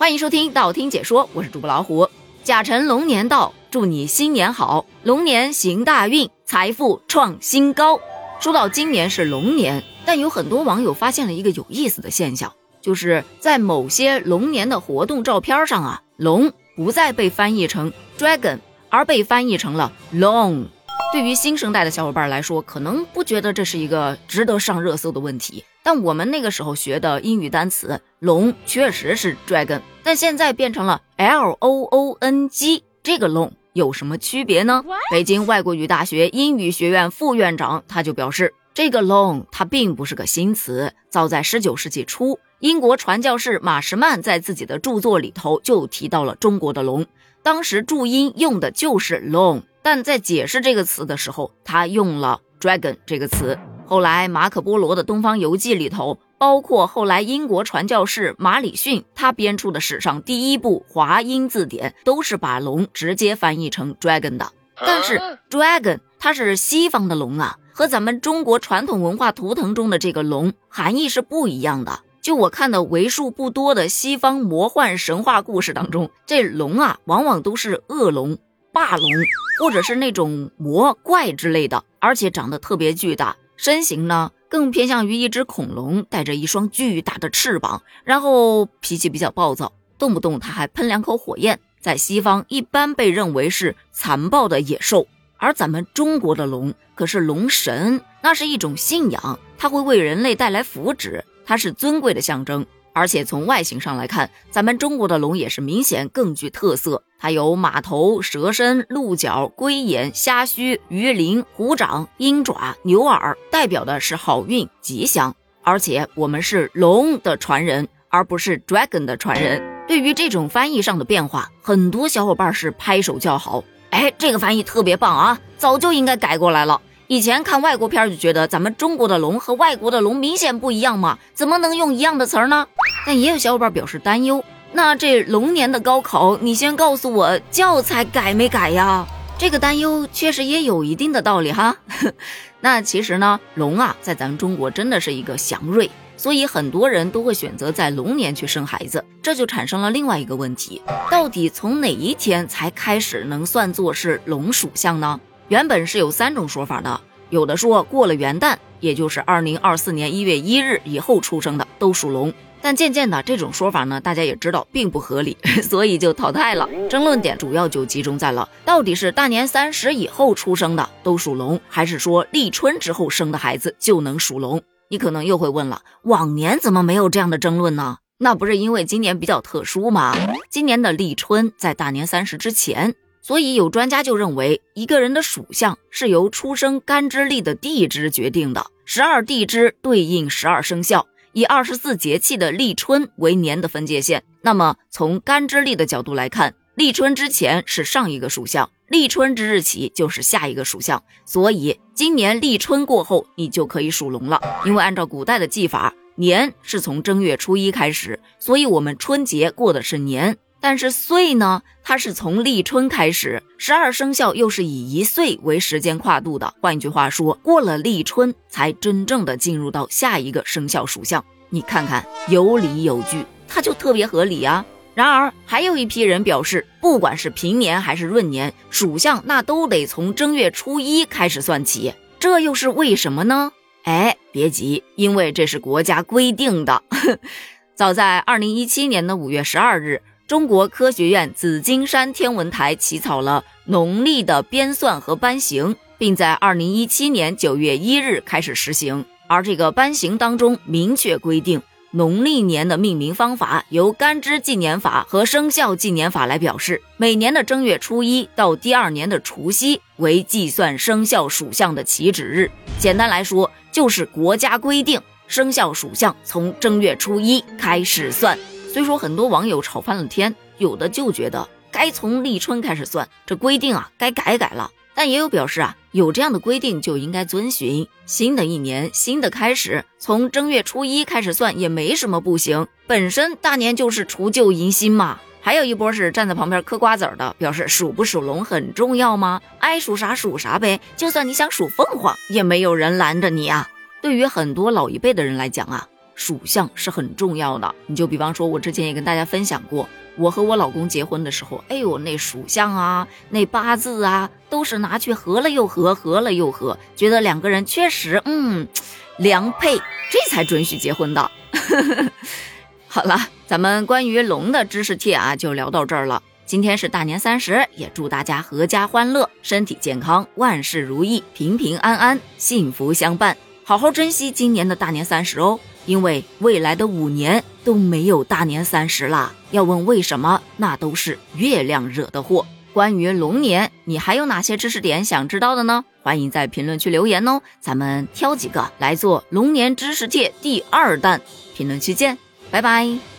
欢迎收听道听解说，我是主播老虎。甲辰龙年到，祝你新年好，龙年行大运，财富创新高。说到今年是龙年，但有很多网友发现了一个有意思的现象，就是在某些龙年的活动照片上啊，龙不再被翻译成 dragon，而被翻译成了 long。对于新生代的小伙伴来说，可能不觉得这是一个值得上热搜的问题。但我们那个时候学的英语单词“龙”确实是 dragon，但现在变成了 l o o n g，这个 long 有什么区别呢？北京外国语大学英语学院副院长他就表示，这个 long 它并不是个新词，早在十九世纪初，英国传教士马什曼在自己的著作里头就提到了中国的龙，当时注音用的就是 long。但在解释这个词的时候，他用了 dragon 这个词。后来马可波罗的《东方游记》里头，包括后来英国传教士马里逊他编出的史上第一部华英字典，都是把龙直接翻译成 dragon 的。但是 dragon 它是西方的龙啊，和咱们中国传统文化图腾中的这个龙含义是不一样的。就我看的为数不多的西方魔幻神话故事当中，这龙啊，往往都是恶龙。霸龙，或者是那种魔怪之类的，而且长得特别巨大，身形呢更偏向于一只恐龙，带着一双巨大的翅膀，然后脾气比较暴躁，动不动它还喷两口火焰。在西方一般被认为是残暴的野兽，而咱们中国的龙可是龙神，那是一种信仰，它会为人类带来福祉，它是尊贵的象征。而且从外形上来看，咱们中国的龙也是明显更具特色。它有马头、蛇身、鹿角、龟眼、虾须、鱼鳞、虎掌、鹰爪、牛耳，代表的是好运吉祥。而且我们是龙的传人，而不是 dragon 的传人。对于这种翻译上的变化，很多小伙伴是拍手叫好。哎，这个翻译特别棒啊，早就应该改过来了。以前看外国片就觉得咱们中国的龙和外国的龙明显不一样嘛，怎么能用一样的词儿呢？但也有小伙伴表示担忧。那这龙年的高考，你先告诉我教材改没改呀？这个担忧确实也有一定的道理哈。那其实呢，龙啊，在咱们中国真的是一个祥瑞，所以很多人都会选择在龙年去生孩子。这就产生了另外一个问题：到底从哪一天才开始能算作是龙属相呢？原本是有三种说法的，有的说过了元旦，也就是二零二四年一月一日以后出生的都属龙。但渐渐的，这种说法呢，大家也知道并不合理，所以就淘汰了。争论点主要就集中在了，到底是大年三十以后出生的都属龙，还是说立春之后生的孩子就能属龙？你可能又会问了，往年怎么没有这样的争论呢？那不是因为今年比较特殊吗？今年的立春在大年三十之前，所以有专家就认为，一个人的属相是由出生干支历的地支决定的，十二地支对应十二生肖。以二十四节气的立春为年的分界线，那么从干支历的角度来看，立春之前是上一个属相，立春之日起就是下一个属相。所以今年立春过后，你就可以属龙了。因为按照古代的记法，年是从正月初一开始，所以我们春节过的是年。但是岁呢，它是从立春开始，十二生肖又是以一岁为时间跨度的。换句话说，过了立春才真正的进入到下一个生肖属相。你看看有理有据，它就特别合理啊。然而还有一批人表示，不管是平年还是闰年，属相那都得从正月初一开始算起。这又是为什么呢？哎，别急，因为这是国家规定的。早在二零一七年的五月十二日。中国科学院紫金山天文台起草了农历的编算和颁行，并在二零一七年九月一日开始实行。而这个颁行当中明确规定，农历年的命名方法由干支纪年法和生肖纪年法来表示。每年的正月初一到第二年的除夕为计算生肖属相的起止日。简单来说，就是国家规定生肖属相从正月初一开始算。虽说很多网友吵翻了天，有的就觉得该从立春开始算，这规定啊该改改了。但也有表示啊，有这样的规定就应该遵循。新的一年新的开始，从正月初一开始算也没什么不行。本身大年就是除旧迎新嘛。还有一波是站在旁边嗑瓜子的，表示属不属龙很重要吗？爱属啥属啥呗，就算你想属凤凰，也没有人拦着你啊。对于很多老一辈的人来讲啊。属相是很重要的。你就比方说，我之前也跟大家分享过，我和我老公结婚的时候，哎呦，那属相啊，那八字啊，都是拿去合了又合，合了又合，觉得两个人确实，嗯，良配，这才准许结婚的。好了，咱们关于龙的知识帖啊，就聊到这儿了。今天是大年三十，也祝大家阖家欢乐，身体健康，万事如意，平平安安，幸福相伴。好好珍惜今年的大年三十哦，因为未来的五年都没有大年三十啦。要问为什么，那都是月亮惹的祸。关于龙年，你还有哪些知识点想知道的呢？欢迎在评论区留言哦，咱们挑几个来做龙年知识帖第二弹。评论区见，拜拜。